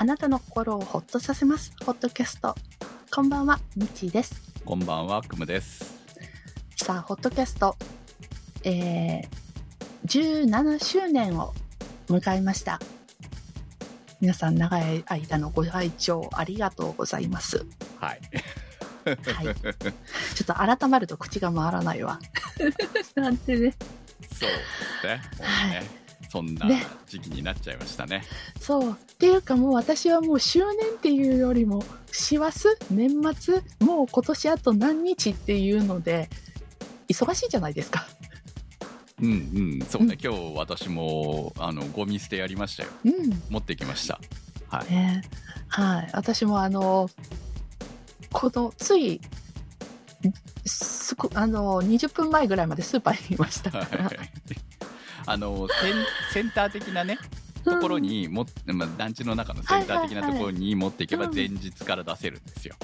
あなたの心をほっとさせます。ホットキャスト。こんばんは、みちーです。こんばんは、くむです。さあ、ホットキャスト、えー、17周年を迎えました。皆さん、長い間のご愛聴ありがとうございます。はい。はい。ちょっと改まると口が回らないわ。なんてね。そうね。もうはいね。そんなね時期になっちゃいましたね。そう。っていうかもう私はもう周年っていうよりも、師走？年末？もう今年あと何日っていうので、忙しいじゃないですか。うんうん。そうね。うん今日私も、あの、ゴミ捨てやりましたよ。うん。持ってきました。はい。ね。はい。私もあの、この、つい、すこあの、20分前ぐらいまでスーパーにいましたから。はいあのセン、センター的なね、ところにも、まあ、団地の中のセンター的なところに持っていけばうん。前日から出せるんですよ。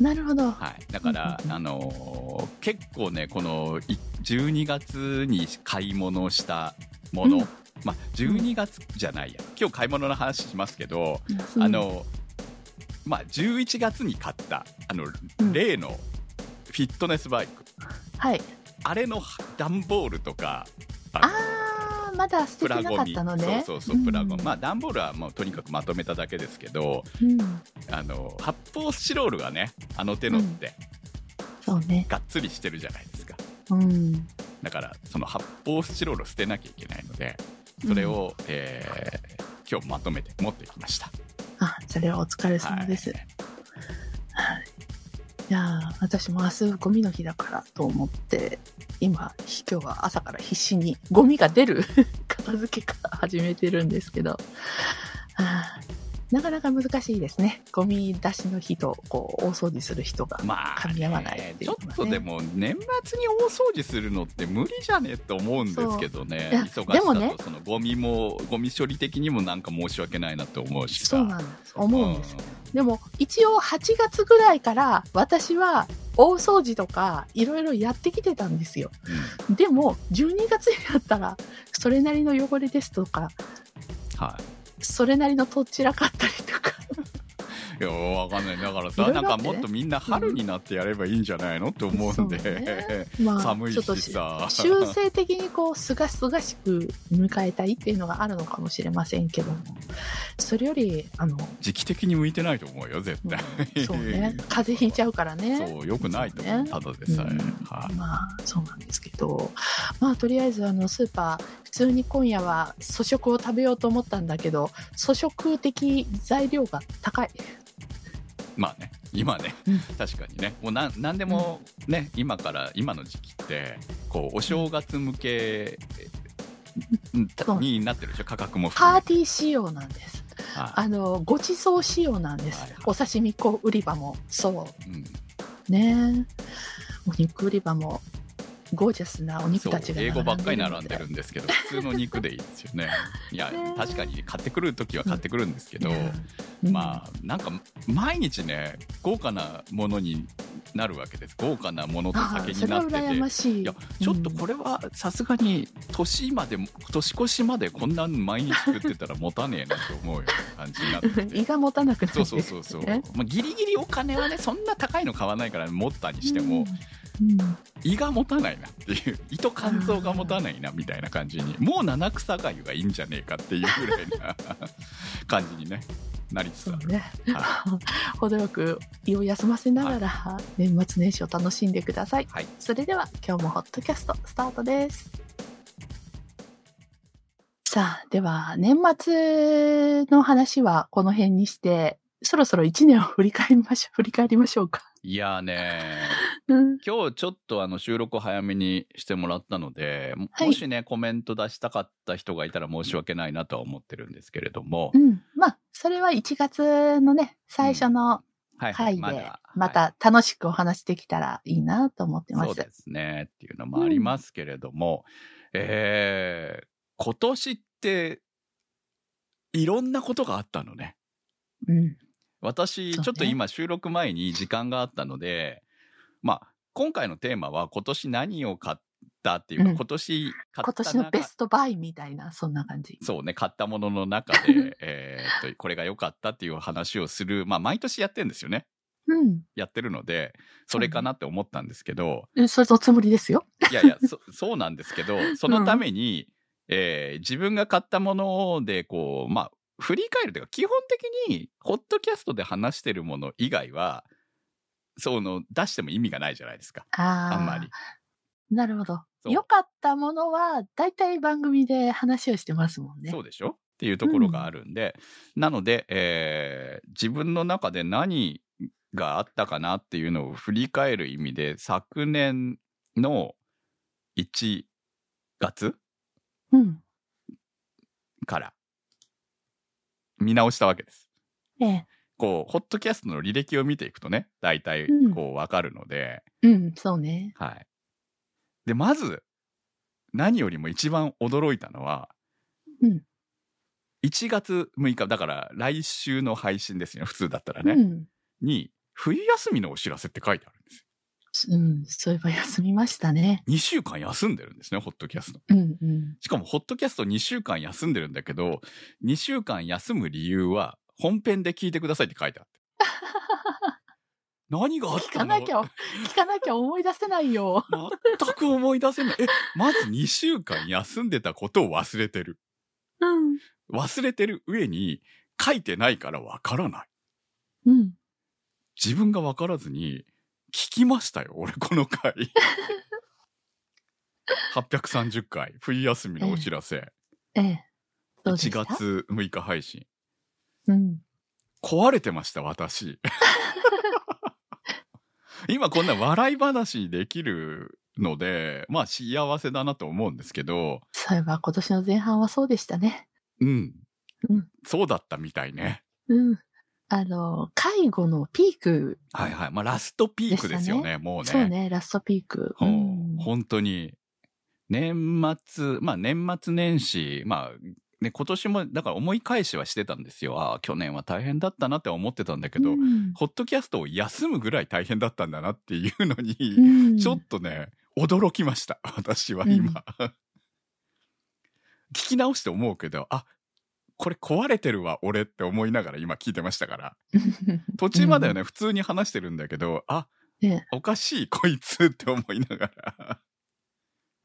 なるほど。はい。だから、うんあのー結構ね、このい12月に買い物したもの、うん。まあ、12月じゃないや、今日買い物の話しますけど、うん。あ、の、まあ、11月に買った、あの、うん。例のフィットネスバイク、はい。あれの段ボールとか、あのまだ捨ててなかったのね。そうそうそう、プラゴミ。まあ、あ、段ボールはもうとにかくまとめただけですけど、うん。あの、発泡スチロールがね、あの手のって、そうね。がっつりしてるじゃないですか。うん。だからその発泡スチロールを捨てなきゃいけないのでそれを、えー今日まとめて持ってきましたあ、それはお疲れ様です。はいはい。いやー私も明日ゴミの日だからと思って、今、今日は朝から必死にゴミが出る 片付けから始めてるんですけど、あ。なかなか難しいですね。ゴミ出しの日と、こう、大掃除する人が。まあ、噛み合わないっていうちょっとでも年末に大掃除するのって無理じゃねと思うんですけどねでもねそのゴミもゴミ処理的にもなんか申し訳ないなと思うしさそうなんです。思うんです。でも、一応8月ぐらいから、私は大掃除とか、いろいろやってきてたんですよ。うんでも、12月になったら、それなりの汚れですとか、はいそれなりのとっちらかったりとか。いやわかんない。だからいさなんかもっとみんな春になってやればいいんじゃないのって思うんで、ね。ま寒いちょっとしさ修正的にこう、すがすがしく迎えたいっていうのがあるのかもしれませんけども。それより、あの、時期的に向いてないと思うよ絶対、うんそうね、風邪ひいちゃうからね。そう、よくないと思う、ね。ただでさえ。うん。はい。まあ、そうなんですけど、まあ、とりあえず、あの、スーパー、普通に今夜は粗食を食べようと思ったんだけど、粗食的材料が高い。まあね、今ね、うん。確かにね、もうなんなんでもね、今から、今の時期って、こう、お正月向けになってるでしょ、価格もパ。ーティー仕様なんです。はあの、ご馳走仕様なんです。はいはい。お刺身粉売り場も、そいうん。う。ね。お肉売り場も、ゴージャスなお肉たちが英語ばっかり並んのでるんですけど、普通の肉でいいですよね。いやね、確かに買ってくるときは買ってくるんですけど、うんまあ、なんか、毎日ね、豪華なものになるわけです。豪華なものとあ酒になってて。羨ましい。いや、ちょっとこれはさすがに年まで、年越しまでこんなの毎日食ってたら持たねえなと思うような感じになってうんて。胃が持たなくなるそうそうそうそう。ねまあ、ギリギリお金はね、そんな高いの買わないから持ったにしても、うん、うん胃が持たないなっていう、胃と肝臓が持たないなみたいな感じに、もう七草がゆがいいんじゃねえかっていうぐらいな感じにね、なりつつある。ね。は程よく胃を休ませながら、年末年始を楽しんでください。はい。それでは今日もホットキャストスタートです。さあ、では年末の話はこの辺にして、そろそろ1年を振り返りましょう。振り返りましょうか。いやーね うん、今日ちょっとあの収録を早めにしてもらったので、もはいもしね、コメント出したかった人がいたら申し訳ないなとは思ってるんですけれども、うん。まあ、それは1月のね、最初の回で、また楽しくお話できたらいいなと思ってます。そうですねっていうのもありますけれども、えー、今年っていろんなことがあったのね。うん。私、ちょっと今収録前に時間があったので、まあ、今回のテーマは今年何を買っったっていうか、うん今年買今った年のベストバイみたいな、そんな感じ。そうね、買ったものの中で、えーっと、これが良かったっていう話をする、まあ、毎年やってるんですよね。うんやってるので、それかなって思ったんですけど、うん。それのつもりですよ。いやいや、そそうなんですけど、そのために、えー自分が買ったもので、こう、まあ、振り返るというか、基本的に、ホットキャストで話してるもの以外は、その、出しても意味がないじゃないですか。あんまり。。なるほど。良かったものは、だいたい番組で話をしてますもんね。そうでしょ？っていうところがあるんで、なので、えー自分の中で何があったかなっていうのを振り返る意味で、昨年の1月うん。から見直したわけです。ええ。こう、ホットキャストの履歴を見ていくとね、大体うんこうわかるので、うん、そうね。はい。で、まず、何よりも一番驚いたのは、うん。1月6日、だから来週の配信ですよ、普通だったらね。うん。に、冬休みのお知らせって書いてあるんですうん、そういえば休みましたね。よ。2週間休んでるんですね、ホットキャスト。うん、うん。しかも、ホットキャスト2週間休んでるんだけど、2週間休む理由は、本編で聞いてくださいって書いてあって。何があっ聞たの？かなきゃ、聞かなきゃ思い出せないよ。全く思い出せない。え、まず2週間休んでたことを忘れてる。うん。忘れてる上に、書いてないからわからない。うん。自分がわからずに、聞きましたよ、俺この回。830回、冬休みのお知らせ。ええ。どう1でした？月6日配信。うん。壊れてました、私。今こんな笑い話にできるので、まあ幸せだなと思うんですけど、そういえば今年の前半はそうでしたね。うん。うんそうだったみたいね。うん。あの、介護のピーク、はいはい。まあラストピークですよね、もうね。そうね、ラストピーク。ほううん本当に、年末、まあ年末年始、まあね、今年も、だから思い返しはしてたんですよ。ああ、去年は大変だったなって思ってたんだけど、うんホットキャストを休むぐらい大変だったんだなっていうのに、うんちょっとね、驚きました。私は今。聞き直して思うけど、あ、これ壊れてるわ、俺って思いながら今聞いてましたから。途中まではね、普通に話してるんだけど、あ、ねおかしい、こいつって思いながら。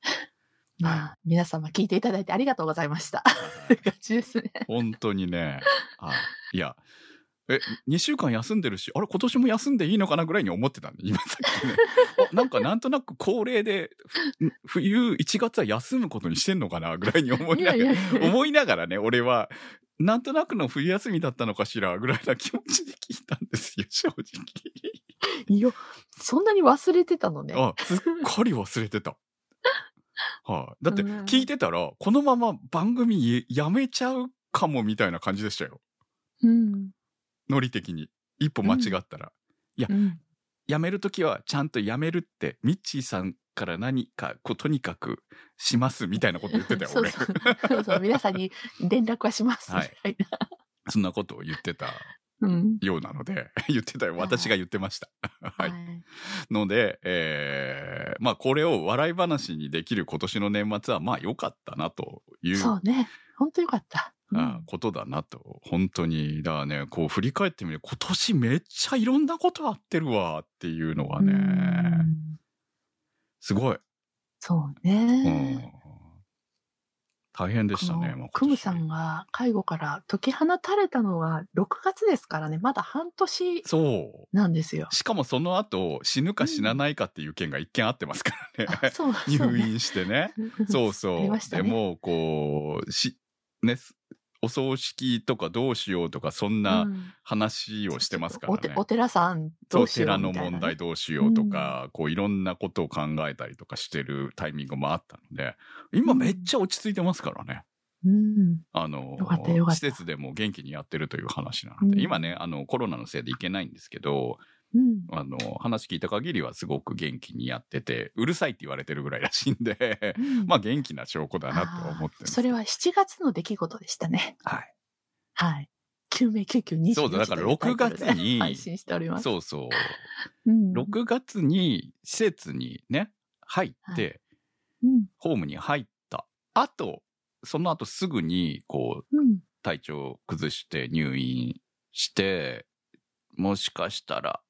まあ、皆様聞いていただいてありがとうございました。感じですね。本当にね。あいや、え、2週間休んでるし、あれ、今年も休んでいいのかなぐらいに思ってたんで、今さっきね。あなんかなんとなく恒例で、ふ冬1月は休むことにしてんのかなぐらいに思いいながら、やいやいや。思いながらね、俺は、なんとなくの冬休みだったのかしらぐらいな気持ちで聞いたんですよ、正直。いや、そんなに忘れてたのね。あ、すっかり忘れてた。はい、だってうん聞いてたら、このまま番組やめちゃうかもみたいな感じでしたよ。うん。ノリ的に。一歩間違ったら。うん。やめるときはちゃんとやめるって、ミッチーさんから何か、こう、とにかくしますみたいなこと言ってたよ、俺。そうそうそうそう、皆さんに連絡はします。みはいたいな。そんなことを言ってたうん。ようなので、言ってたよ。私が言ってました。はい。ので、えー、まあこれを笑い話にできる今年の年末はまあ良かったなというそうね。本当よかった。ことだなと、本当に。だからね、こう振り返ってみる今年めっちゃいろんなことあってるわっていうのはね、うんすごい。そううんね。大変でしたね、クムさんが介護から解き放たれたのが6月ですからね、まだ半年そう。なんですよ。しかもその後、死ぬか死なないかっていう件が一件あってますからね。うそう 入ね院してね。そうあそう。ねでもう、こう、し、ね、お葬式とかどうしようとか、そんなうん話をしてますからね。おてお寺さんどうしよ寺のうみたいなね問題どうしようとか、こういろんなことを考えたりとかしてるタイミングもあったので、今めっちゃ落ち着いてますからね。うん。あの施設でも元気にやってるという話なので、うん今ね、あの、コロナのせいで行けないんですけど、うん。あの、話聞いた限りはすごく元気にやってて、うるさいって言われてるぐらいらしいんで、うんまあ元気な証拠だなとは思ってそれは7月の出来事でしたね。はい。はい。救命救急24そうだだから6月に配信しております。そうそう。うん。6月に施設にね、入って、うん。ホームに入った後、その後すぐに、こう、うん。体調崩して入院して、もしかしたら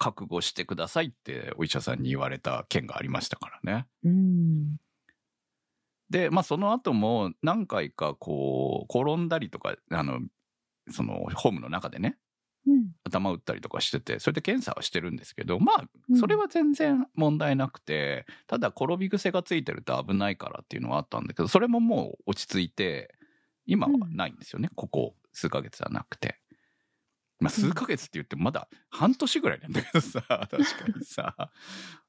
覚悟してくださいってお医者さんに言われた件がありましたからね。うん。で、まあその後も何回かこう、転んだりとか、あの、そのホームの中でね、うん。頭打ったりとかしてて、それで検査はしてるんですけど、まあう、んそれは全然問題なくて、ただ転び癖がついてると危ないからっていうのはあったんだけど、それももう落ち着いて、今はないんですよね、ここ数ヶ月はなくて。まあ、数ヶ月って言ってもまだ半年ぐらいなんだけどさ、確かにさ。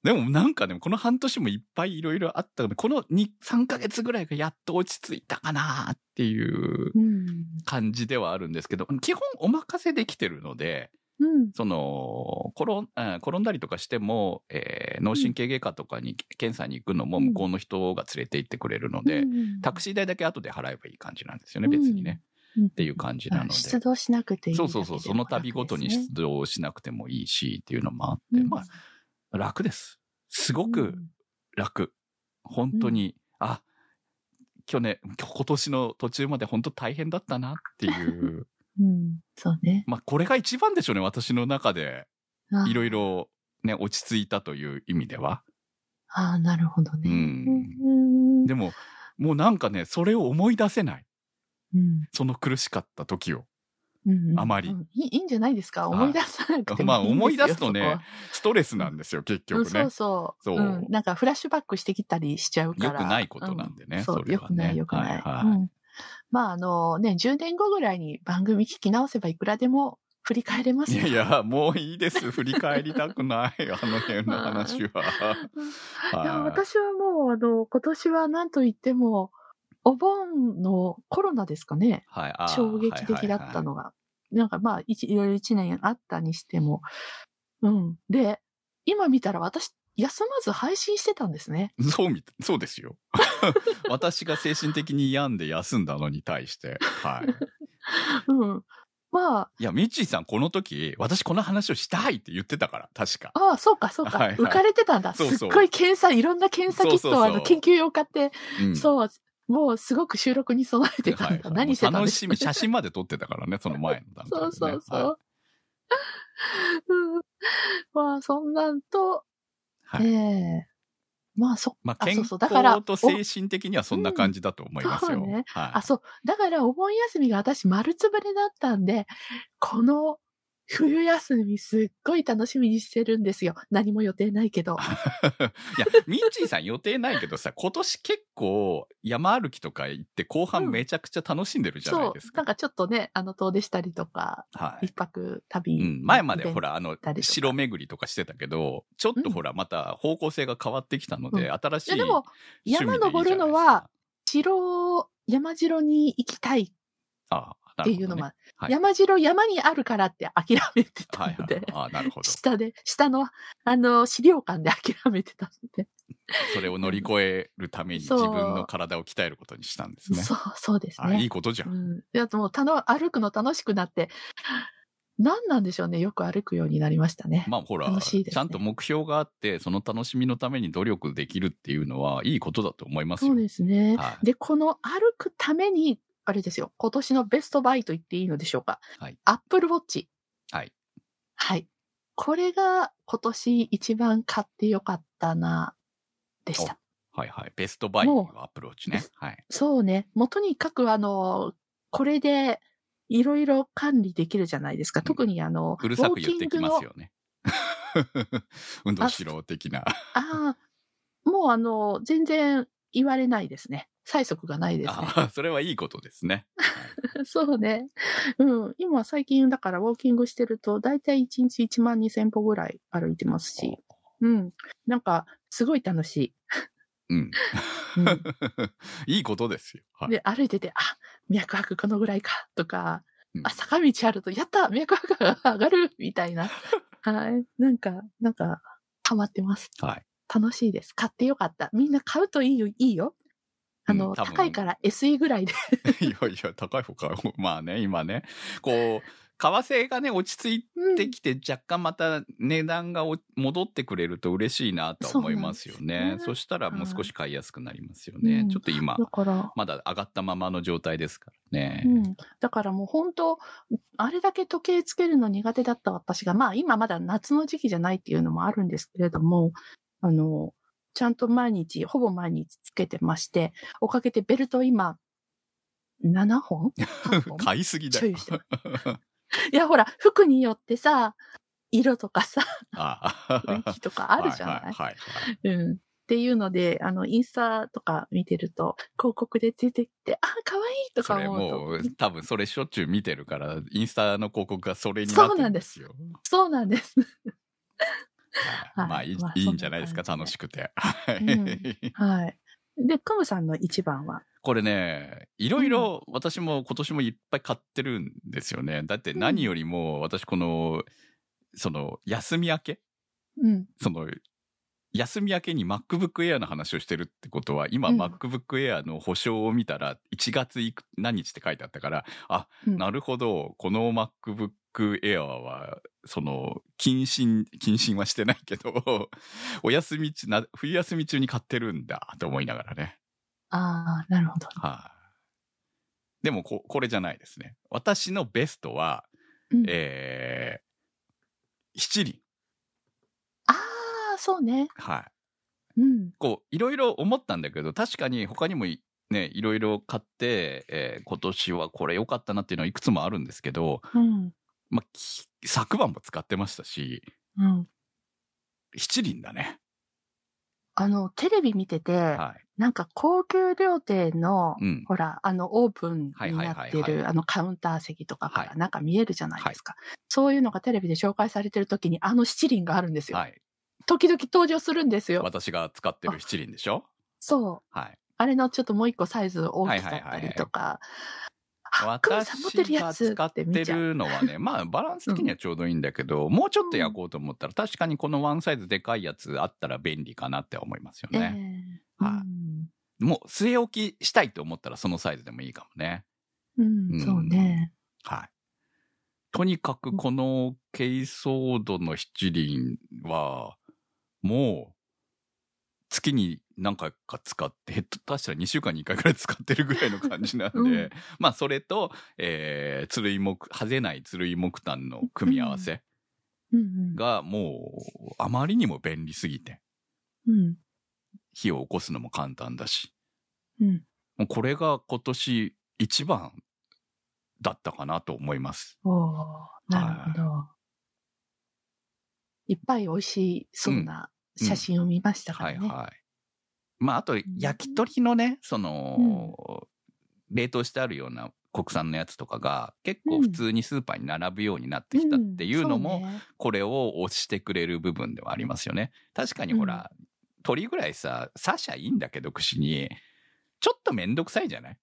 でもなんかでもこの半年もいっぱいいろいろあったので、この2、3ヶ月ぐらいがやっと落ち着いたかなっていううん。感じではあるんですけど、基本お任せできてるので、うん。その、転転んだりとかしても、えー脳神経外科とかに検査に行くのも向こうの人が連れて行ってくれるので、タクシー代だけ後で払えばいい感じなんですよね、別にね。ーっていう感じなので。出動しなくていいそうそうそう、その度ごとに出動しなくてもいいしっていうのもあって、まあ、楽です。すごく楽。本当に、あ、去年、今年の途中まで本当大変だったなっていう。うん。うん。そうね。まあ、これが一番でしょうね、私の中で。あいろいろね、落ち着いたという意味では。ああ、なるほどね。うん。うん。でも、もうなんかね、それを思い出せない。うんその苦しかった時を。うんあまりうんいいいいんじゃないですか？はい思い出さなくてもまあ思い出すとねストレスなんですよ、結局ねうんそう。そう。そううんなんかフラッシュバックしてきたりしちゃうから。良くないことなんでねうそう、それはね良くない、良くない。はいはいうんまあ、あのね、10年後ぐらいに番組聞き直せばいくらでも振り返れますよいやいや、もういいです。振り返りたくない。あの辺の話は。いやはい私はもう、あの、今年は何と言っても、お盆のコロナですかね。はい衝撃的だったのが。なんかまあ、一いろいろ一年あったにしても。うん。で、今見たら私、休まず配信してたんですね。そうみ、そうですよ。私が精神的に病んで休んだのに対して。はい。うん。まあ、いや、ミッチーさんこの時、私この話をしたいって言ってたから、確か。ああ、そうか、そうか。はいはい浮かれてたんだ。そうそうすっごい検査、いろんな検査キットをあの研究用買って、うんそう、もうすごく収録に備えてたんだ。はいはい何してたん楽しみ、写真まで撮ってたからね、その前の段階で、ね。そうそうそう。は うんまあ、そんなんと、はいええまあ、そ、まあ、あ健康と精神的にはそんな感じだと思いますよ。うんそうねはいあ、そう。だから、お盆休みが私丸つぶれだったんで、この冬休みすっごい楽しみにしてるんですよ。何も予定ないけど。いや、ミッチーさん予定ないけどさ、今年結構山歩きとか行って後半めちゃくちゃ楽しんでるじゃないです。か。そうなんかちょっとね、あの、遠出したりとか、はい一。泊旅。うん、前までほら。ら、あの城巡りとかしてたけど、ちょっとほら、また方向性が変わってきたので、うん新しいいやでも。山登るのは城、山城に行きたいっああ、なるほどねていうのも、はい山城山にあるからって諦めてはいはいたので、。ああ、なるほど。下で、下の、あの、資料館で諦めてたので。それを乗り越えるために自分の体を鍛えることにしたんですね。そう、そうですあいいね。ことじゃん。うん。いや、もう、たの、歩くの楽しくなって、何なんでしょうね。よく歩くようになりましたね。まあほら、ねちゃんと目標があって、その楽しみのために努力できるっていうのは、いいことだと思いますよ。そうですね。はいで、この歩くために、あれですよ。今年のベストバイと言っていいのでしょうか。はい。アップルウォッチ。はい。はい。これが今年一番買ってよかったな、でした。はいはい。ベストバイはアプローチね。はい。そうね。もうとにかくあの、これでいろいろ管理できるじゃないですか。特にあの、うるさく言ってきます。よね。運動しろ的な。ああ、もうあの、全然言われないですね。催促がないですね。ああ、それはいいことですね。そうね。うん。今最近だからウォーキングしてると、だいたい1日1万2000歩ぐらい歩いてますし。うん。なんか、すごい楽しい。うん。うん いいことですよ。はい。で、歩いてて、あ、脈拍このぐらいか、とか、うんあ、坂道あると、やった脈拍が上がるみたいな。はい。なんか、なんか、ハマってます。はい。楽しいです。買ってよかった。みんな買うといいよ、いいよ。あの、うん高いから SE ぐらいで。いやいや、高い方か。まあね、今ね。こう、替がね、落ち着いうんてきて、若干また値段がお戻ってくれると嬉しいなとは思いますよね。ですよねそしたらもう少し買いやすくなりますよね。うんちょっと今まだ上がったままの状態ですからね。うん。だからもう本当、あれだけ時計つけるの苦手だった私が、まあ今まだ夏の時期じゃないっていうのもあるんですけれども、あの、ちゃんと毎日、ほぼ毎日つけてまして、おかげでベルト今、7本 ?8 本？買いすぎだよ。いや、ほら、服によってさ、色とかさ、あ雰囲気とかあるじゃない、はいはいはいうん。っていうので、あの、インスタとか見てると、広告で出てきて、あ、可愛いとか思うと。もう、多分それしょっちゅう見てるから、インスタの広告がそれになってるんですよ。そうなんです。はいはいまあいい、まあいいんじゃないですか、楽しくて。はいうん。はい。で、クムさんの一番は？これね、いろいろ私も今年もいっぱい買ってるんですよね。だって何よりも私この、その休み明け？うん。その、休み明けに MacBook Air の話をしてるってことは、今うん。MacBook Air の保証を見たら、1月いく何日って書いてあったから、あ、うん。なるほど、この MacBook Air は、その、謹慎、謹慎はしてないけど、お休み中、な冬休み中に買ってるんだ、と思いながらね。ああ、なるほど。はい、でもこ、これじゃないですね。私のベストは、うん、えー、七輪。ああ、そうね。はい。うん。こう、いろいろ思ったんだけど、確かに他にもいね、いろいろ買って、えー今年はこれ良かったなっていうのはいくつもあるんですけど、うん。まあ、き昨晩も使ってましたし、うん。七輪だね。あの、テレビ見てて、はい。なんか高級料亭の、うん。ほら、あの、オープンになってはいはいはいる、あの、カウンター席とかかはいらなんか見えるじゃないですか。そういうのがテレビで紹介されてる時に、あの七輪があるんですよ。はい。時々登場するんですよ。私が使ってる七輪でしょ？そう。はい。あれのちょっともう一個サイズ大きかったりとか。私が使って。るのはね、まあバランス的にはちょうどいいんだけど、もうちょっと焼こうと思ったら、確かにこのワンサイズでかいやつあったら便利かなって思いますよえね。えはいもう据え置きしたいと思ったらそのサイズでもいいかもね。うん、うんそうね。はい。とにかくこのケイソードの七輪は、もう、月に何回か使って、ヘッド出したら2週間に1回くらい使ってるぐらいの感じなんで、うんまあそれと、えー、つるい木、はぜないつるい木炭の組み合わせうんうん。がもう、あまりにも便利すぎて、うん。火を起こすのも簡単だし、うん。もうこれが今年一番だったかなと思います。おーなるほど。いっぱい美味しそうな写真を見ましたからね。はいはい。まあ、あと、焼き鳥のね、その、冷凍してあるような国産のやつとかが、結構普通にスーパーに並ぶようになってきたっていうのも、うねこれを押してくれる部分ではありますよね。確かにほら、鳥ぐらいさ、刺しゃいいんだけど、串に、ちょっとめんどくさいじゃない？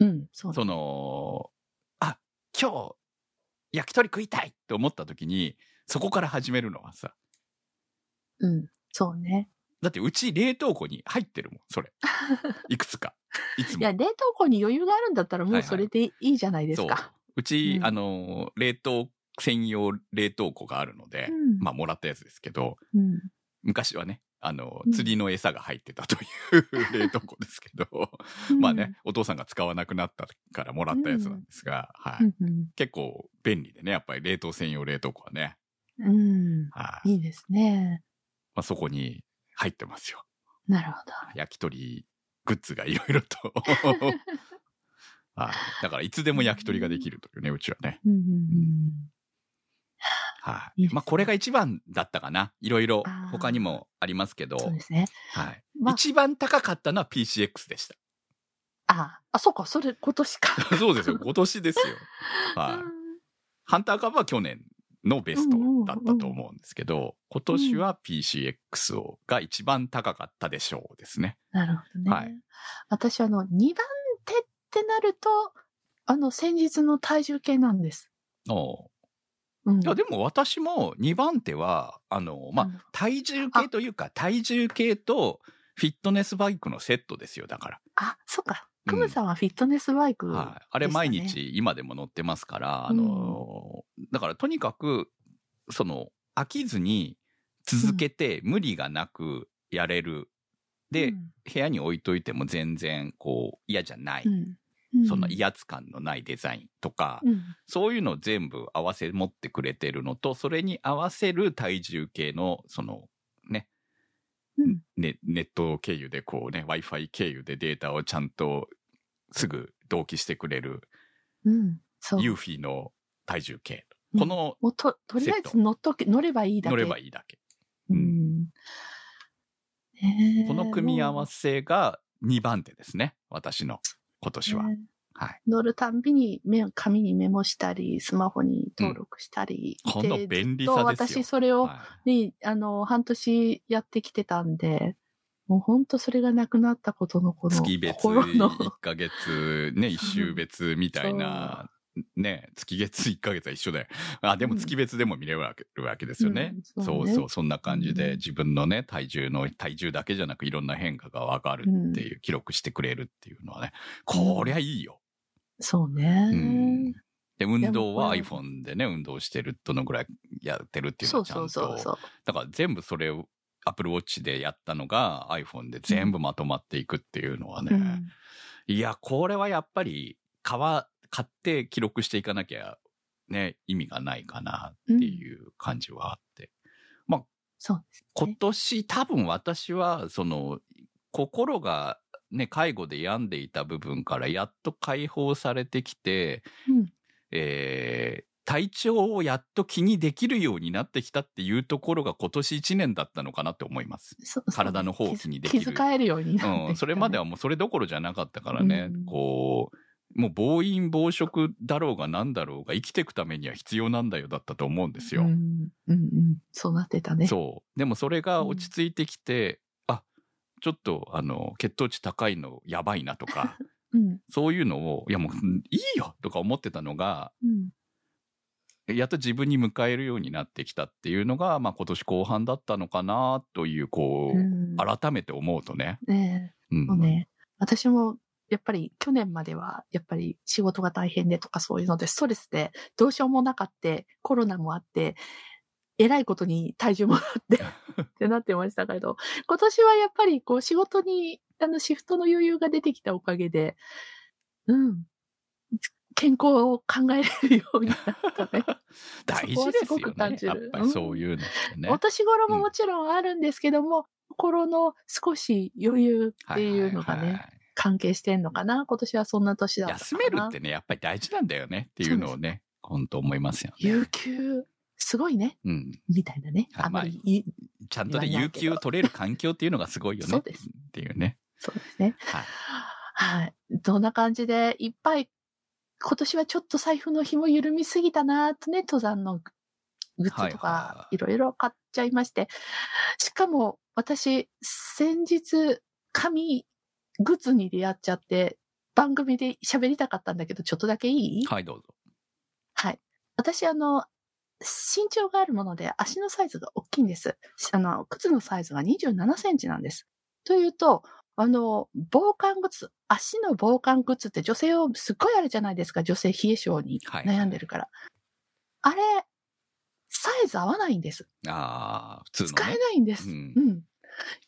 うん、そうね。その、あ、今日、焼き鳥食いたいって思った時に、そこから始めるのはさ、うん、そうね。だってうち冷凍庫に入ってるもん、それ。いくつか。いつも。いや、冷凍庫に余裕があるんだったらもはいうはいそれでいいじゃないですそうか。。うち、うんあの、冷凍専用冷凍庫があるので、うんまあ、もらったやつですけど、うん。昔はね、あのう、ん釣りの餌が入ってたという 冷凍庫ですけど、まあね、お父さんが使わなくなったからもらったやつなんですが、はい。結構便利でね、やっぱり冷凍専用冷凍庫はね、うん。はい。いいですね。まあ、そこに入ってますよ。なるほど。焼き鳥グッズがいろいろと。はい。だからいつでも焼き鳥ができるというね、うちはね。うんうんうん。はい。まあ、これが一番だったかな。いろいろ他にもありますけど、そうですね。はい。まあ一番高かったのは PCX でしあ、あ、そうか、それ今年か。た。そうですよ。今年ですよ。はい。ハンターカブは去年のベストだったと思うんですけど、今年は PCX をが一番高かったでしょうですね。なるほどね。はい私、あの、2番手ってなると、あの、先日の体重計なんです。おうん。いや、でも私も2番手は、あの、まあ、うん体重計というか、体重計とフィットネスバイクのセットですよ、だから。あ、そうか。クムさんはフィットネスバイク、はい。あれ毎日今でも乗ってますから、あのーだからとにかく、その、飽きずに続けて無理がなくやれる。で、うん。部屋に置いといても全然こう嫌じゃない。うん。そんな威圧感のないデザインとか、うん。そういうのを全部合わせ持ってくれてるのと、それに合わせる体重計の、その、ね、うん。ねネット経由でこうね、Wi-Fi 経由でデータをちゃんとすぐ同期してくれるうん。そう。ユーフィーの体重計。うんこのもうと、とりあえず乗っとけ、乗ればいいだけ。乗ればいいだけ。うん。ねえこの組み合わせが2番手ですね。私の今年は。ねはい。乗るたんびにメ紙にメモしたり、スマホに登録したり。こので便利さですよ私それをはいね、あの、半年やってきてたんで、もう本当それがなくなったことのこの月別心の、1ヶ月、ね、1週別みたいな、ね、月月1ヶ月は一緒で。あ、でも月別でも見れるわけるわけですよね。うんそうねそうそんな感じでうん自分のね、体重の、体重だけじゃなくいろんな変化がわかるっていう、記録してくれるっていうのはね、こりゃいいよ。そうね。うんで、運動は iPhone でね、運動してるどのぐらいやってるっていうのそうはちゃんと。そうそうそう。だから全部それを Apple Watch でやったのが iPhone で全部まとまっていくっていうのはね、うんいや、これはやっぱり、買わ、買って記録していかなきゃ、ね、意味がないかなっていう感じはあって。そうです今ね。年、多分私は、その、心が、ね、介護で病んでいた部分からやっと解放されてきて、うんえー体調をやっと気にできるようになってきたっていうところが今年1年だったのかなって思います。体の方を気にできる気遣えるようになってねうん、それまではもうそれどころじゃなかったからね、うんこう、もう暴飲暴食だろうが何だろうが生きていくためには必要なんだよだったと思うんですよ。うん、うん、うん。そうなってたね。そう。でもそれが落ち着いてきて、あ、ちょっとあの、血糖値高いのやばいなとか、うん。そういうのを、いやもううんいいよとか思ってたのが、うん。やっと自分に迎えるようになってきたっていうのが、まあ今年後半だったのかなという、こう、うん改めて思うとね。ねう。え、もうんね、私も、やっぱり去年までは、やっぱり仕事が大変でとかそういうので、ストレスでどうしようもなかって、コロナもあって、えらいことに体重もあって、ってなってましたけど、今年はやっぱりこう仕事に、あのシフトの余裕が出てきたおかげで、うん。健康を考えれるようになったね。大事ですよね。く感じるやっぱりそういうのってね。お年頃ももちろんあるんですけども、心の少し余裕っていうのがはいはいはいね、関係してんのかな今年はそんな年だっ。休めるってね、やっぱり大事なんだよねっていうのをね、本当思いますよね。有給、すごいね、うん。みたいなね。はいあんまりいい、ちゃんとね、有給を取れる環境っていうのがすごいよね。そうですっていうね。そうですね。はい。はい。どんな感じで、いっぱい、今年はちょっと財布の紐緩みすぎたなとね、登山のグッズとはいかはいろいろ買っちゃいまして。しかも、私、先日、紙グッズに出会っちゃって、番組で喋りたかったんだけど、ちょっとだけいい？はい、どうぞ。はい。私、あの、身長があるもので足のサイズが大きいんです。あの、靴のサイズが27センチなんです。というと、あの、防寒靴、足の防寒靴って女性をすっごいあるじゃないですか。女性冷え性にはい悩んでるから。あれ、サイズ合わないんです。ああ、普通の、ね。使えないんです。ううんん。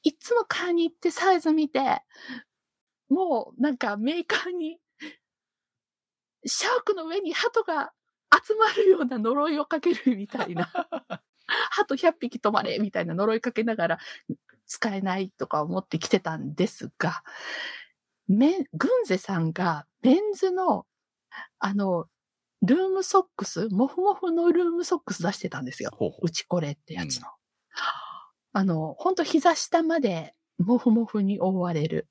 いつも買いに行ってサイズ見て、もうなんかメーカーに、シャークの上に鳩が集まるような呪いをかけるみたいな。鳩100匹止まれみたいな呪いかけながら使えないとか思ってきてたんですが、メン、グンゼさんがメンズの、あの、ルームソックス、モフモフのルームソックス出してたんですよ。ほうほうちこれってやつの。あの、ほんと膝下までモフモフに覆われる。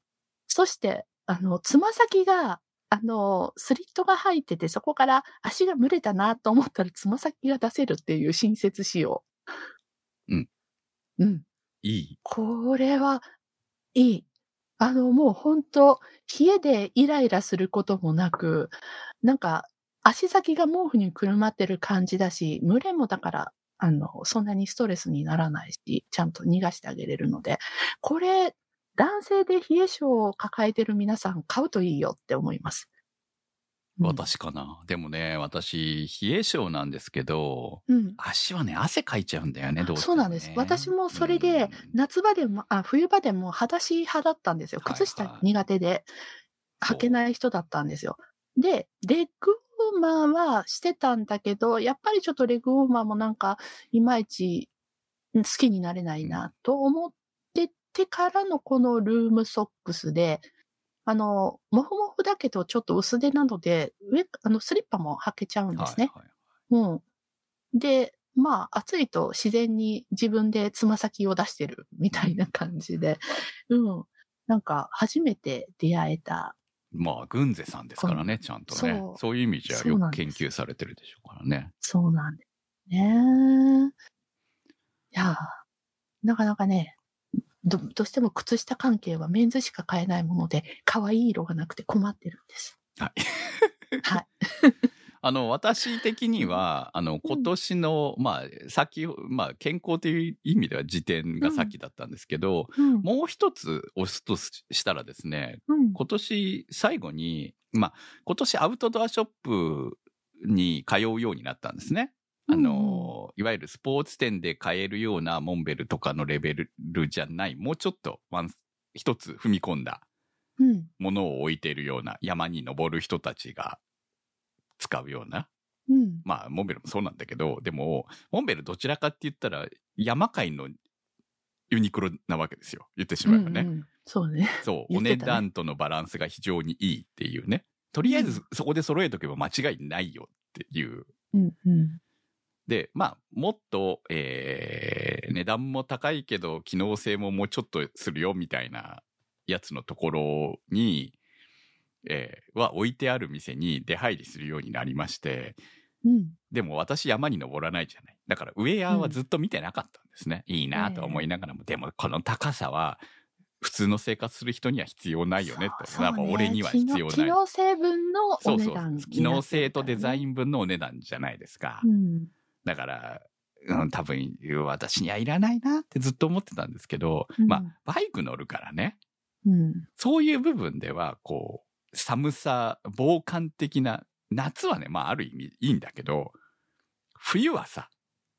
そして、あの、つま先が、あの、スリットが入ってて、そこから足が蒸れたなと思ったらつま先が出せるっていう新設仕様。うん。うん。いい？これは、いい。あの、もう本当冷えでイライラすることもなく、なんか、足先が毛布にくるまってる感じだし、群れもだから、あの、そんなにストレスにならないし、ちゃんと逃がしてあげれるので、これ、男性で冷え性を抱えてる皆さん買うといいよって思います。うん私かな。でもね、私、冷え性なんですけど、うん。足はね、汗かいちゃうんだよね、どうしても、ね。そうなんです。私もそれでうん、夏場でも、あ、冬場でも裸足派だったんですよ。はい靴下苦手で、履けない人だったんですよ。で、レッグウォーマーはしてたんだけど、やっぱりちょっとレッグウォーマーもなんか、いまいちうん好きになれないなと思っててからのこのルームソックスで、あの、もふもふだけどちょっと薄手なので、上、あの、スリッパも履けちゃうんですね。はいはいうん。で、まあ、暑いと自然に自分でつま先を出してるみたいな感じで、うん。なんか、初めて出会えた。まあ、軍勢さんですからね、ちゃんとね。そうそういう意味じゃよく研究されてるでしょうからね。そうなんですね。いやーなかなかね、ど、どうしても靴下関係はメンズしか買えないもので、可愛い色がなくて困ってるんです。はい。はい。あの、私的には、あの、今年の、まあ、先、まあ、健康という意味では時点が先だったんですけど、うん。もう一つ押すとしたらですね、うん。今年最後に、まあ、今年アウトドアショップに通うようになったんですね。あの、いわゆるスポーツ店で買えるようなモンベルとかのレベルじゃない、もうちょっとワン、一つ踏み込んだうん。ものを置いているような山に登る人たちが使うような。うん。まあ、モンベルもそうなんだけど、でも、モンベルどちらかって言ったら山界のユニクロなわけですよ。言ってしまえばね。うんうんそうね。そう、ね値段とのバランスが非常にいいっていうね。とりあえずそこで揃えとけば間違いないよっていう。うん。うん。で、まあ、もっと、えー、値段も高いけど、機能性ももうちょっとするよみたいなやつのところに、えー、は置いてある店に出入りするようになりまして、うん。でも私山に登らないじゃない。だからウェアはずっと見てなかったんですね。いいなと思いながらも、でもこの高さは普通の生活する人には必要ないよねって。そうやっぱ俺には必要ない。機能性分のおそうそう値段、機能性とデザイン。ン分のお値段じゃないですか。うん。だから、うん、多分私にはいらないなってずっと思ってたんですけど、うんまあ、バイク乗るからね、うん。そういう部分では、こう、寒さ、防寒的な、夏はね、まあある意味いいんだけど、冬はさ、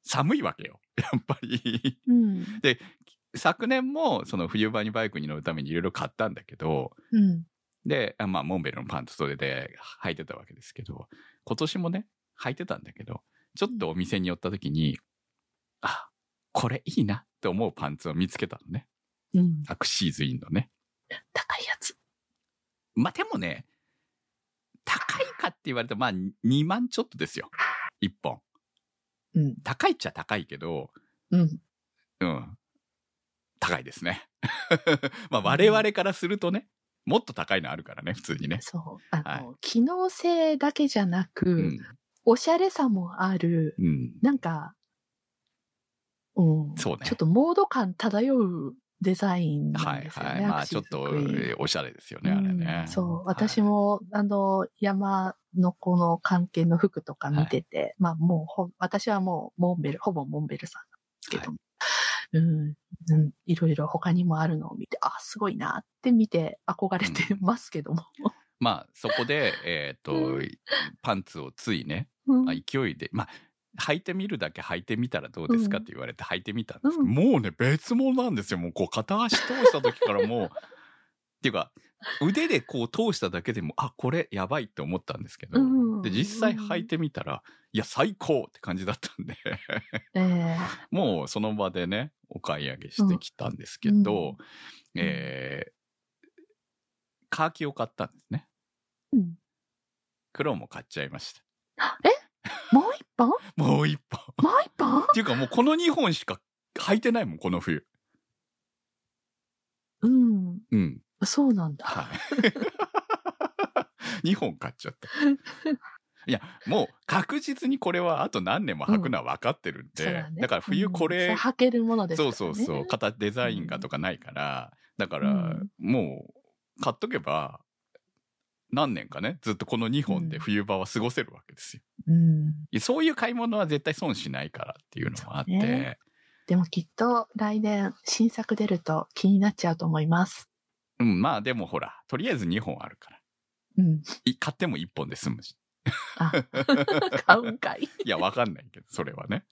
寒いわけよ。やっぱり。うん。昨年もその冬場にバイクに乗るためにいろいろ買ったんだけど、うん。で、あまあ、モンベルのパンツそれで履いてたわけですけど、今年もね、履いてたんだけど、ちょっとお店に寄った時に、あ、これいいなって思うパンツを見つけたのね。うん。アクシーズインのね。高いやつ。まあ、でもね、高いかって言われたら、まあ、2万ちょっとですよ。1本。うん。高いっちゃ高いけど、うん。うん。高いですね。まあ、我々からするとね、もっと高いのあるからね、普通にね。そう。あの、は機能性だけじゃなく、うん。おしゃれさもある、うん。なんか、うん。そうねちょっとモード感漂うデザインなはいんですよね。はい。まアクシーズあちょっとおしゃれですよね、あれね。うんそう。はい私も、あの、山のこの関係の服とか見てて、まあもうほ、私はもう、モンベル、ほぼモンベルさんなんですけど、うん、うん、いろいろ他にもあるのを見て、あ、すごいなって見て憧れてますけども。まあそこで、えっ、とう、パンツをついね、うん。まあ勢いで、まあ、履いてみるだけ履いてみたらどうですかうん。って言われて履いてみたんですけど、うん。もうね、別物なんですよ。もうこう片足通した時からもう、っていうか、腕でこう通しただけでも、あ、これやばいって思ったんですけど、うんで、実際履いてみたら、いや、最高って感じだったんで、ええ。もうその場でね、お買い上げしてきたんですけど、うん。えーカーキを買ったんですね。うん黒も買っちゃいました。もう一本？もう一本。もう一本？っていうかもうこの2本しか履いてないもん、この冬。うん。うん。そうなんだ。はい。2本買っちゃった。いや、もう確実にこれはあと何年も履くのは分かってるんで、そうだね。だから冬これ、うんそ履けるものですかそう。そうそう、型デザインがとかないから、だから、うんもう買っとけば、何年かね、ずっとこの2本で冬場は過ごせるわけですよ。うん。そういう買い物は絶対損しないからっていうのもあって、ねでもきっと来年新作出ると気になっちゃうと思います。うん、まあでもほら、とりあえず2本あるから。うん。い買っても1本で済むし。あ、買うんかい。いや、わかんないけど、それはね。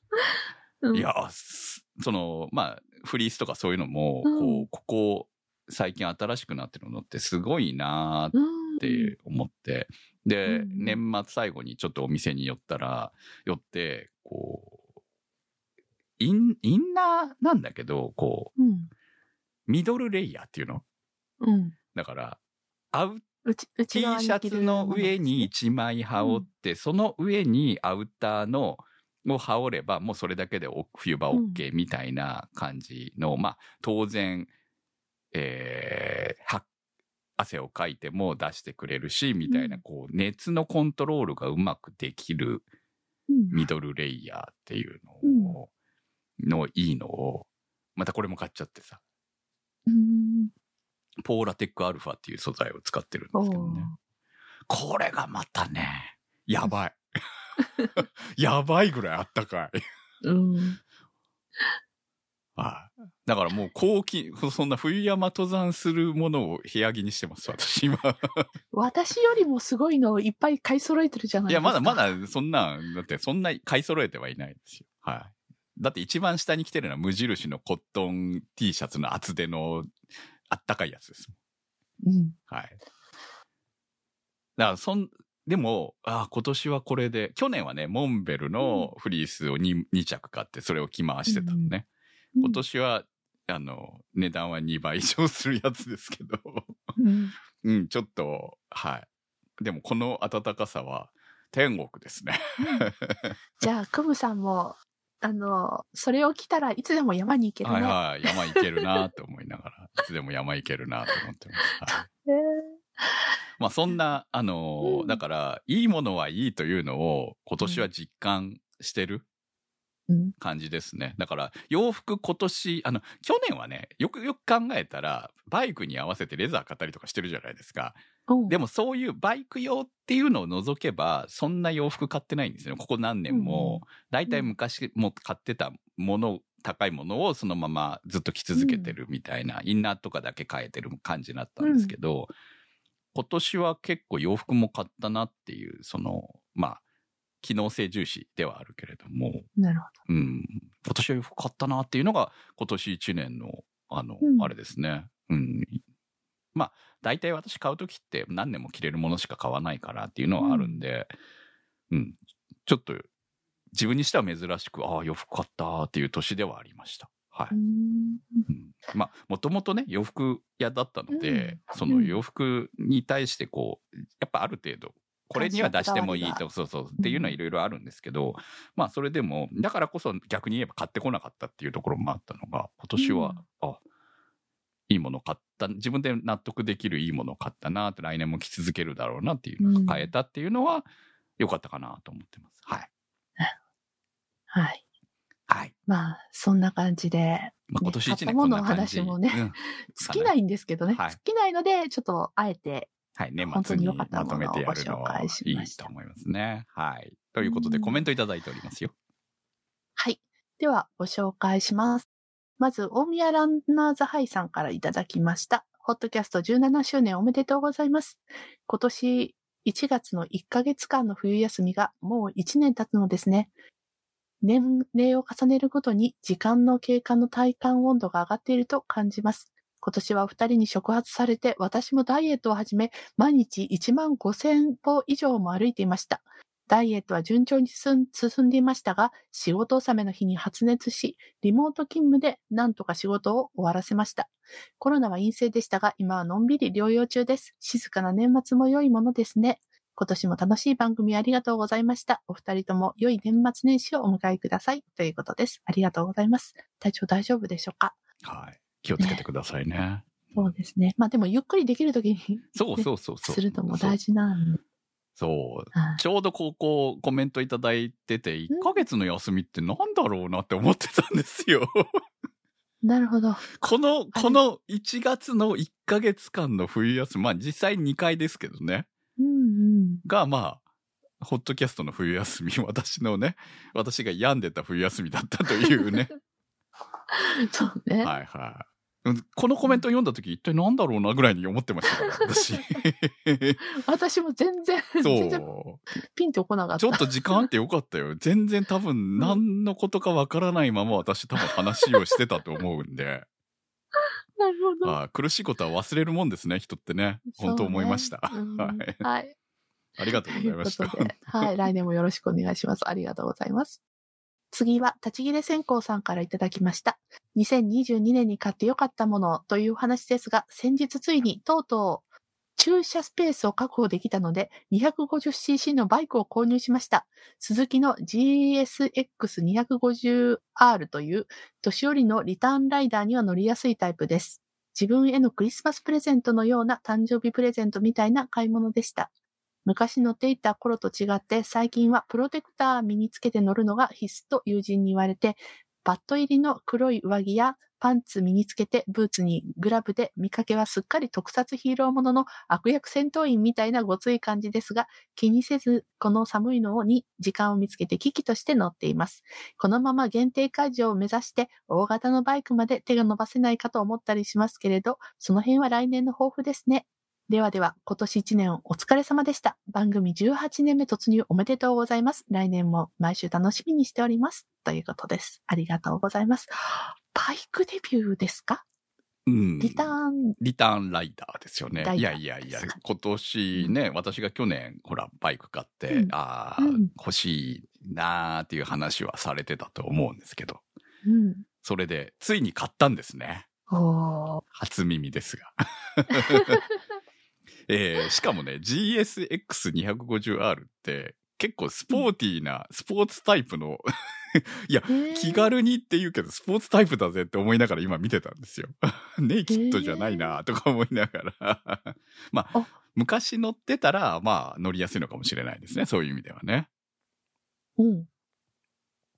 うんいや、すその、まあ、フリースとかそういうのも、うんこう、ここ、最近新しくなってるのってすごいなーっうん。て思って、で、うん年末最後にちょっとお店に寄ったら、寄って、こう、イン、インナーなんだけど、こう、うん。ミドルレイヤーっていうの？うん。だから、アウうち、う T シャツの上に着1枚羽織って、その上にアウターの、を羽織れば、もうそれだけでお冬場 OK みたいな感じの、まあ、当然、えーは、汗をかいても出してくれるし、みたいな、うんこう、熱のコントロールがうまくできるうんミドルレイヤーっていうのを、のいいのを、またこれも買っちゃってさ、うん。ポーラテックアルファっていう素材を使ってるんでおすけどね。これがまたね、やばい。やばいぐらいあったかい。うん。はい。だからもう後期、そんな冬山登山するものを部屋着にしてます、私今。私よりもすごいのをいっぱい買い揃えてるじゃないいや、ですか。まだまだそんな、だってそんな買い揃えてはいないんですよ。はい。だって一番下に着てるのは無印のコットン T シャツの厚手のあったかいやつです。うん。はい。だから、そん、でも、ああ、今年はこれで、去年はね、モンベルのフリースを 2, 2着買って、それを着回してたのね。今年は、あの、値段は2倍以上するやつですけど、うん。うん、ちょっと、はい。でも、この暖かさは、天国ですね。じゃあ、クムさんも、あの、それを着たらいつでも山に行けるね。はいはい。山行けるなと思いながら、いつでも山行けるなと思ってます。はい。へーまあそんな、あのーうんだから、いいものはいいというのを今年は実感してる？うん。感じですね。だから、洋服今年、あの、去年はね、よくよく考えたら、バイクに合わせてレザー買ったりとかしてるじゃないですか。うんでもそういうバイク用っていうのを除けば、そんな洋服買ってないんですよね。ここ何年も。だいたい昔も買ってたもの、高いものをそのままずっと着続けてるみたいな、インナーとかだけ変えてる感じになったんですけど、今年は結構洋服も買ったなっていう、その、まあ、機能性重視ではあるけれども、なるほうん、今年は洋服買ったなっていうのが今年1年の、あの、うんあれですね。うん。まあ、大体私買うときって何年も着れるものしか買わないからっていうのはあるんで、うん、ちょっと自分にしては珍しく、ああ、洋服買ったっていう年ではありました。はいど。う。んうんまあ、もともとね、洋服屋だったので、うんその洋服に対してこう、やっぱある程度、これには出してもいいと、そうそう、っていうのはいろいろあるんですけど、まあ、それでも、だからこそ逆に言えば買ってこなかったっていうところもあったのが、今年は、あ、いいもの買った、自分で納得できるいいものを買ったなって、来年も着続けるだろうなっていうのが買えたっていうのは、良かったかなと思ってます。はい。はい。はい。まあ、そんな感じで、まあ、今年一年買ったもののこんな感じ。話もねうん 尽きないんですけどね。はい尽きないので、ちょっと、あえて、はい、年本当に末に良かったものをまとめてやるのご紹介しいいましたと思いますね。はい。ということで、うんコメントいただいておりますよ。はい。では、ご紹介します。まず、大宮ランナーズハイさんからいただきました。ホットキャスト17周年おめでとうございます。今年1月の1ヶ月間の冬休みがもう1年経つのですね。年齢を重ねるごとに時間の経過の体感温度が上がっていると感じます。今年はお二人に触発されて私もダイエットを始め、毎日1万5000歩以上も歩いていました。ダイエットは順調に進ん進んでいましたが、仕事納めの日に発熱し、リモート勤務で何とか仕事を終わらせました。コロナは陰性でしたが、今はのんびり療養中です。静かな年末も良いものですね。今年も楽しい番組ありがとうございました。お二人とも良い年末年始をお迎えください。ということです。ありがとうございます。体調大丈夫でしょうか？はい。気をつけてくださいね。そうですね。まあでもゆっくりできるときに そうそうそうそう。するのも大事なんで。そう。はいちょうどここコメントいただいてて、1ヶ月の休みってなんだろうなって思ってたんですよ。なるほど。この、この1月の1ヶ月間の冬休み、まあ実際2回ですけどね。うんうん。が、まあ、ホットキャストの冬休み、私のね、私が病んでた冬休みだったというね。そうね。はいはい。このコメント読んだ時一体なんだろうなぐらいに思ってましたから、私。私も全然、全然。ピンとこなかった。ちょっと時間あってよかったよ。全然多分何のことかわからないまま私多分話をしてたと思うんで。なるほど。ああ苦しいことは忘れるもんですね、人ってね。本当思いました。ねうんはい。はい。ありがとうございました。はい。来年もよろしくお願いします。ありがとうございます。次は、立ち切れ線香さんからいただきました。2022年に買ってよかったものという話ですが、先日ついにとうとう駐車スペースを確保できたので、250cc のバイクを購入しました。鈴木の GSX250R という年寄りのリターンライダーには乗りやすいタイプです。自分へのクリスマスプレゼントのような誕生日プレゼントみたいな買い物でした。昔乗っていた頃と違って最近はプロテクター身につけて乗るのが必須と友人に言われて、バット入りの黒い上着やパンツ身につけてブーツにグラブで見かけはすっかり特撮ヒーローものの悪役戦闘員みたいなごつい感じですが、気にせずこの寒いのに時間を見つけて危機として乗っています。このまま限定解除を目指して大型のバイクまで手が伸ばせないかと思ったりしますけれど、その辺は来年の抱負ですね。ではでは、今年1年お疲れ様でした。番組18年目突入おめでとうございます。来年も毎週楽しみにしております。ということです。ありがとうございます。バイクデビューですか？うん。リターン、リターンライダーですよねいやいやいや今年ね、私が去年、ほら、バイク買って、うんああ、うん欲しいなーっていう話はされてたと思うんですけど、うん。それで、ついに買ったんですね。初耳ですが。えーしかもね、GSX250R って結構スポーティーな、スポーツタイプの、いや、へー気軽にって言うけど、スポーツタイプだぜって思いながら今見てたんですよ。ネイキッドじゃないなとか思いながら。まああ、昔乗ってたら、まあ乗りやすいのかもしれないですね。そういう意味ではね。うん。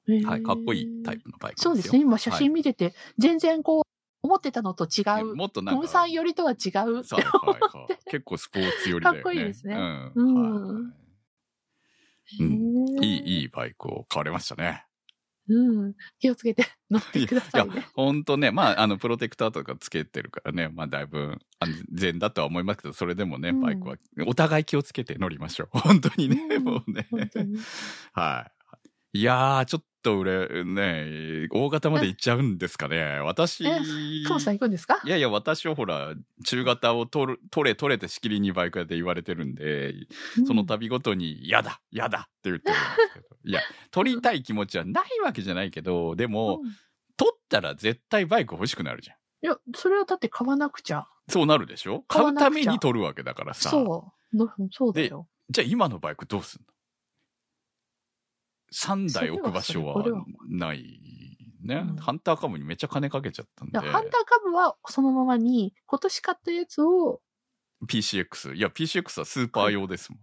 へーはい。かっこいいタイプのバイクですよ。そうですね。今写真見てて、全然こう、思ってたのと違はい。う。もっとなんか。トムさんよりとは違う。そうはいはい結構スポーツ寄りだよね。かっこいいですねうん。うんはいうんいい、いいバイクを買われましたね。うん。気をつけて乗ってくださいいやね。ほんとね、まあ、あの、プロテクターとかつけてるからね、まあ、だいぶ安全だとは思いますけど、それでもね、うんバイクは、お互い気をつけて乗りましょう。本当にね、うんもうね。はい。いやー、ちょっと俺、ね、大型まで行っちゃうんですかね。私、えカモさん行くんですか？いやいや、私はほら、中型を取る、取れ、取れてしきりにバイク屋で言われてるんで、その度ごとに、やだ、やだって言ってるんですけど。いや、取りたい気持ちはないわけじゃないけど、でも、うん取ったら絶対バイク欲しくなるじゃん。いや、それはだって買わなくちゃ。そうなるでしょ？買うために取るわけだからさ。そう。のそうだよ。じゃあ今のバイクどうすんの？?3 台置く場所はないね、うんハンターカブにめっちゃ金かけちゃったんで。ハンターカブはそのままに、今年買ったやつを、PCX。いや、PCX はスーパー用ですもん。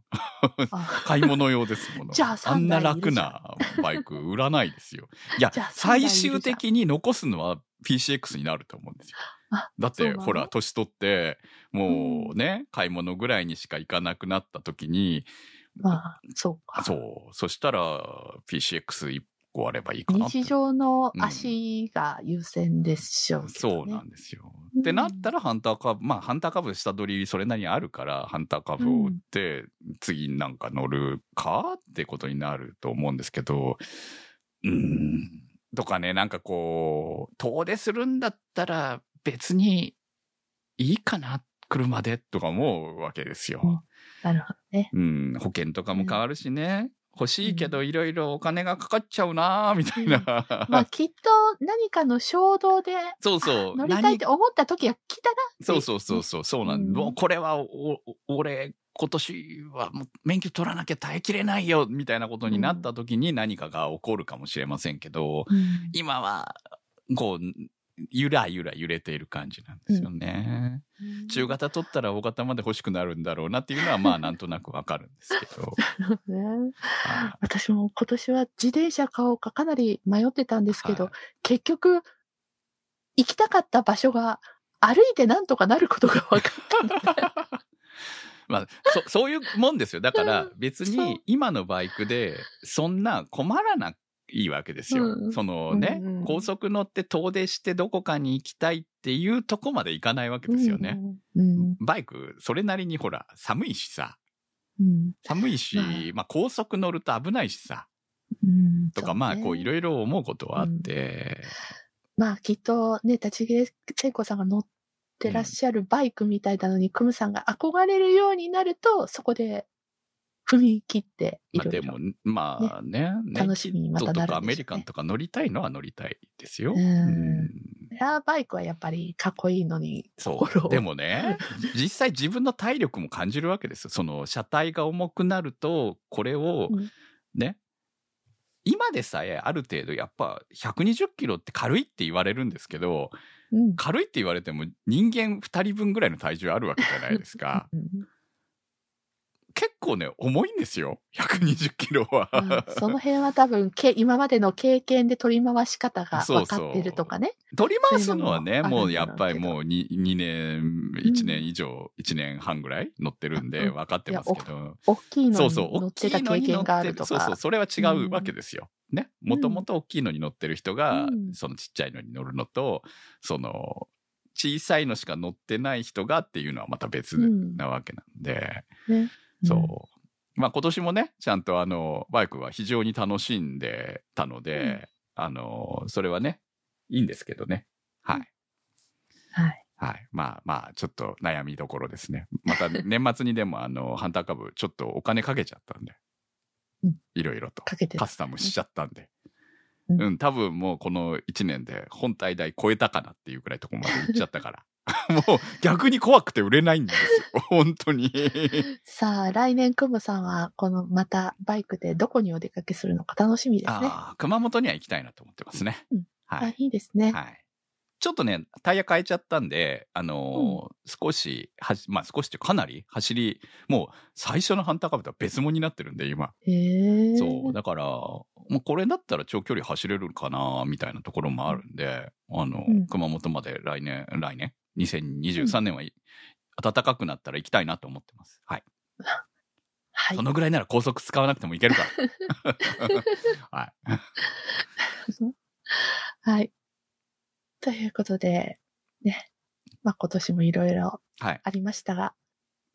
あ 買い物用ですもの。じゃああんない楽なバイク売らないですよ。いや最終的に残すのは PCX になると思うんですよ。あだって、ほら、年取って、もうね、買い物ぐらいにしか行かなくなった時に、まあ、そうか。そう、そしたら PCX1 個あればいいかな日常の足が優先でしょうけど、ねそうなんですよ。うんってなったら、ハンターカブ、まあ、ハンターカブ下取りそれなりにあるから、ハンターカブを売って、次なんか乗るかってことになると思うんですけど、うーん。とかね、なんかこう、遠出するんだったら別にいいかな、車でとか思うわけですよ。うんなるほどね。うん、保険とかも変わるしね。欲しいけどいろいろお金がかかっちゃうなーみたいな。まあ、きっと何かの衝動で、そうそう。あ乗りたいって思った時が来たら、そうそうそうそう、そうなん、うんもうこれはお、お俺、今年はもう免許取らなきゃ耐えきれないよ、みたいなことになった時に何かが起こるかもしれませんけど、うん今は、こう、ゆらゆら揺れている感じなんですよね。中型取ったら大型まで欲しくなるんだろうなっていうのは、まあなんとなくわかるんですけど。ねあ私も今年は自転車買おうかかなり迷ってたんですけど、はい結局、行きたかった場所が歩いてなんとかなることが分かった。まあ、そ、そういうもんですよ。だからうん別に今のバイクでそんな困らないいいわけですよ。うんそのね、うんうん高速乗って遠出してどこかに行きたいっていうとこまで行かないわけですよね。バイク、それなりにほら、寒いしさ。うん。寒いし、ままあ高速乗ると危ないしさ。うんとか、まあこういいろいろ思うことはあって、まあきっとね、立ち毛聖子さんが乗ってらっしゃるバイクみたいなのに、クムさんが憧れるようになると、そこで踏み切っていろいろまあでも、まあね、楽しみにまたなるねアメリカンとか乗りたいのは乗りたいですよ。エアバイクはやっぱりかっこいいのに、そう。でもね、実際自分の体力も感じるわけですよ。その車体が重くなると、これをうんね、今でさえある程度やっぱ120キロって軽いって言われるんですけど、うん。軽いって言われても人間2人分ぐらいの体重あるわけじゃないですか。うん結構ね、重いんですよ。120キロは。うんその辺は多分、け今までの経験で取り回し方が分かってるとかね。取り回すのはね、そういうのももうやっぱりもう 2, 2年、1年以上、1年半ぐらい乗ってるんでうん分かってますけど。大きいのにそうそう、大乗ってた経験がある。るとかそうそう、。それは違うわけですよ。ね。もともと大きいのに乗ってる人が、うんそのちっちゃいのに乗るのと、その、小さいのしか乗ってない人がっていうのはまた別うんなわけなんで、ねそう。まあ今年もね、ちゃんとあの、バイクは非常に楽しんでたので、あの、それはね、いいんですけどね。はい。はい。はい。まあまあ、ちょっと悩みどころですね。また年末にでもあの、ハンター株ちょっとお金かけちゃったんでうん。いろいろと。かけてるカスタムしちゃったんで。うんうん、多分もうこの1年で本体代超えたかなっていうくらいとこまで行っちゃったから。もう逆に怖くて売れないんですよ。本当に。さあ、来年、クムさんは、この、また、バイクでどこにお出かけするのか楽しみですね。ああ、熊本には行きたいなと思ってますね。うんあはい。いいですね。はい。ちょっとね、タイヤ変えちゃったんで、あのー少し、はし、まあ少しってかなり走り、もう最初のハンターカブとは別物になってるんで、今。へえ。そう。だから、もうこれだったら長距離走れるかな、みたいなところもあるんで、あの、うん熊本まで来年、来年、2023年はい、暖かくなったら行きたいなと思ってます。はい。はいそ。のぐらいなら高速使わなくてもいけるから。はい。はい。ということで、ね。まあ今年もいろいろはい。ありましたが、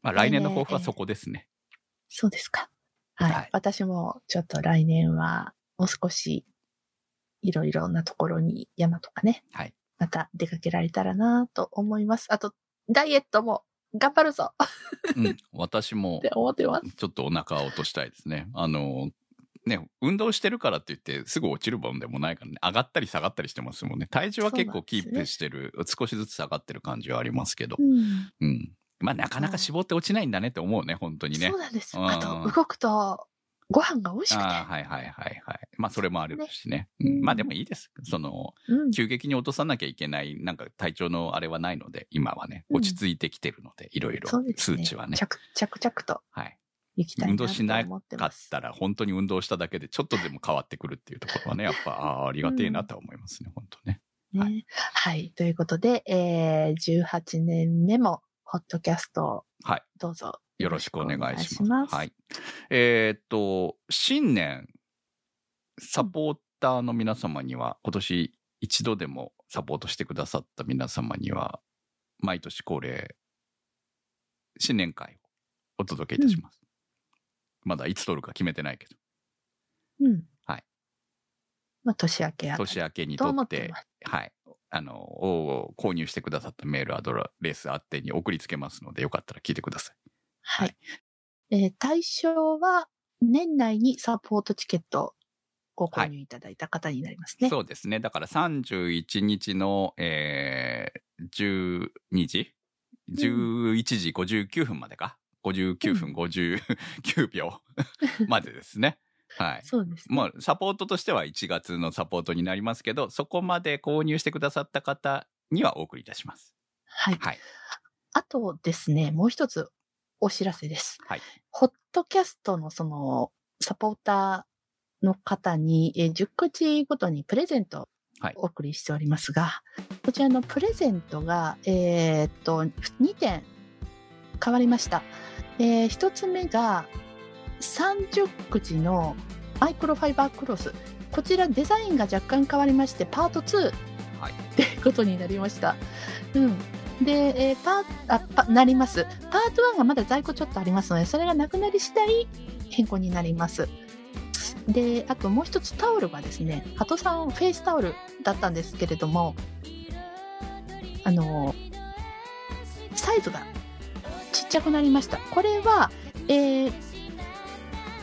まあ来年の抱負はそこですね。そうですか。はい。はい私もちょっと来年はもう少しいろいろなところに山とかね、はい。また出かけられたらなと思います。あと、ダイエットも頑張るぞうん。私も っ、て思ってます。ちょっとお腹を落としたいですね。あの、ね、運動してるからって言ってすぐ落ちるもんでもないからね、上がったり下がったりしてますもんね。体重は結構キープしてる、少しずつ下がってる感じはありますけどう。ん。うん。まあなかなか絞って落ちないんだねって思うね、本当にねそう。なんです。うんあと、動くと、ご飯が美味しくて。はいはいはいはい。まあそれもあるしね。ねうん、まあでもいいです。その、うん。急激に落とさなきゃいけない、なんか体調のあれはないので、今はね、うん落ち着いてきてるので、いろいろ。数値はね。着着々とはい。行きたい運動しなかっ。たら、本当に運動しただけでちょっとでも変わってくるっていうところはね、やっぱ、ああ、ありがてえなとは思いますね、本当ね。ね。ははい。ということで、えー、18年目も、ホットキャストをはい。どうぞよろしくお願いします。はい。えーっと、新年、サポーターの皆様には、今年一度でもサポートしてくださった皆様には、毎年恒例、新年会をお届けいたします。まだいつ撮るか決めてないけど、うん。はい。まあ、年明け年明けにと撮って。はい。あの、お購入してくださったメールアドレスあってに送りつけますので、よかったら聞いてください。ははいい。えー対象は、年内にサポートチケットをご購入いただいた方になりますね。そうですね。だから31日の、えー、12時 ?11 時59分までか ?59 分59秒までですね。はい。そうですね。まあ、サポートとしては1月のサポートになりますけど、そこまで購入してくださった方にはお送りいたします。はい。はい。あとですね、もう一つお知らせです。はい。ホットキャストのその、サポーターの方に、えー10口ごとにプレゼントはいをお送りしておりますが、こちらのプレゼントが、えーっと、2点変わりました。えー、1つ目が、30口のマイクロファイバークロスこちらデザインが若干変わりまして、パート2はい。ってことになりました。うん。で、えーパーあパなります。パート1がまだ在庫ちょっとありますので、それがなくなり次第変更になります。で、あともう一つタオルがですね、ハトさんフェイスタオルだったんですけれども、あの、サイズがちっちゃくなりました。これは、えー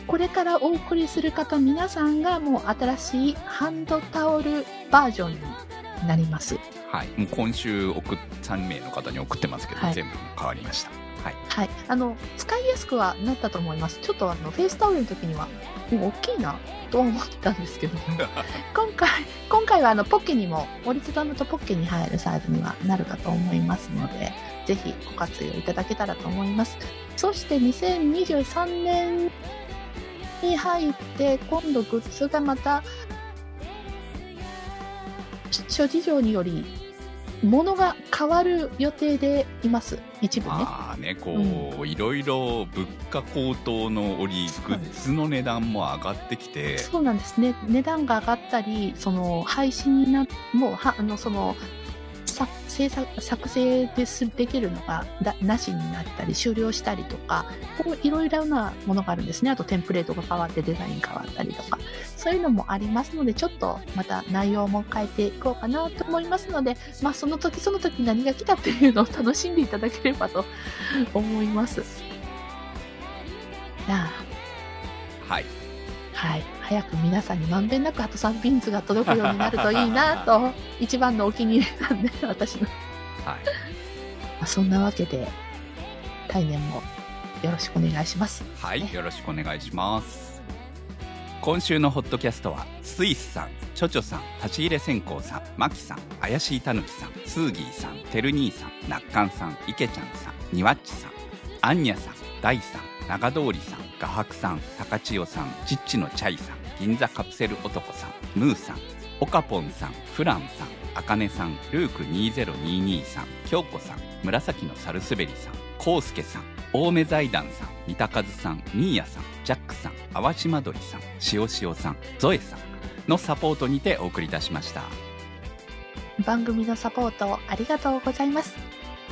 これからお送りする方皆さんがもう新しいハンドタオルバージョンになります。はい。もう今週送っ、3名の方に送ってますけど、はい全部変わりました。はい。はい。あの、使いやすくはなったと思います。ちょっとあの、フェイスタオルの時には、もう大きいな、とは思ってたんですけども、今回、今回はあの、ポッケにも、折りたたむとポッケに入るサイズにはなるかと思いますので、ぜひご活用いただけたらと思います。そして2023年に入って、今度グッズがまた、諸事情により、物が変わる予定でいます。一部ね。まあね、こう、いろいろ物価高騰の折、グッズの値段も上がってきて、そうなんですね。値段が上がったり、その配信になもうはあのそのさ制作作成ですできるのがだなしになったり終了したりとか、こういろいろなものがあるんですね。あとテンプレートが変わってデザイン変わったりとか、そういうのもありますので、ちょっとまた内容も変えていこうかなと思いますので、まあその時その時何が来たっていうのを楽しんでいただければと 思います。はい。はい。早く皆さんにまんべんなくハトさんピンズが届くようになるといいなと、一番のお気に入りなんで、私の。まはい。あそんなわけで、来年もよろしくお願いします。はい、よろしくお願いします。今週のホットキャストは、スイスさん、チョチョさん、立ち入れ線香さん、マキさん、怪しいたぬきさん、スーギーさん、てる兄さん、なっかんさん、いけちゃんさん、にわっちさん、あんにゃさん、ダイさん、長通りさん、画伯さん、高千代さん、ちっちのチャイさん、銀座カプセル男さん、ムーさん、オカポンさん、フランさん、あかねさん、ルーク2022さん、京子さん、紫のサルスベリさん、コウスケさん、青梅財団さん、三田和さん、ミーヤさん、ジャックさん、淡島鳥さん、塩塩さん、ゾエさんのサポートにてお送りいたしました。番組のサポートありがとうございます。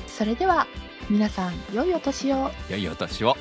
それでは、皆さん、良いお年を。良いお年を。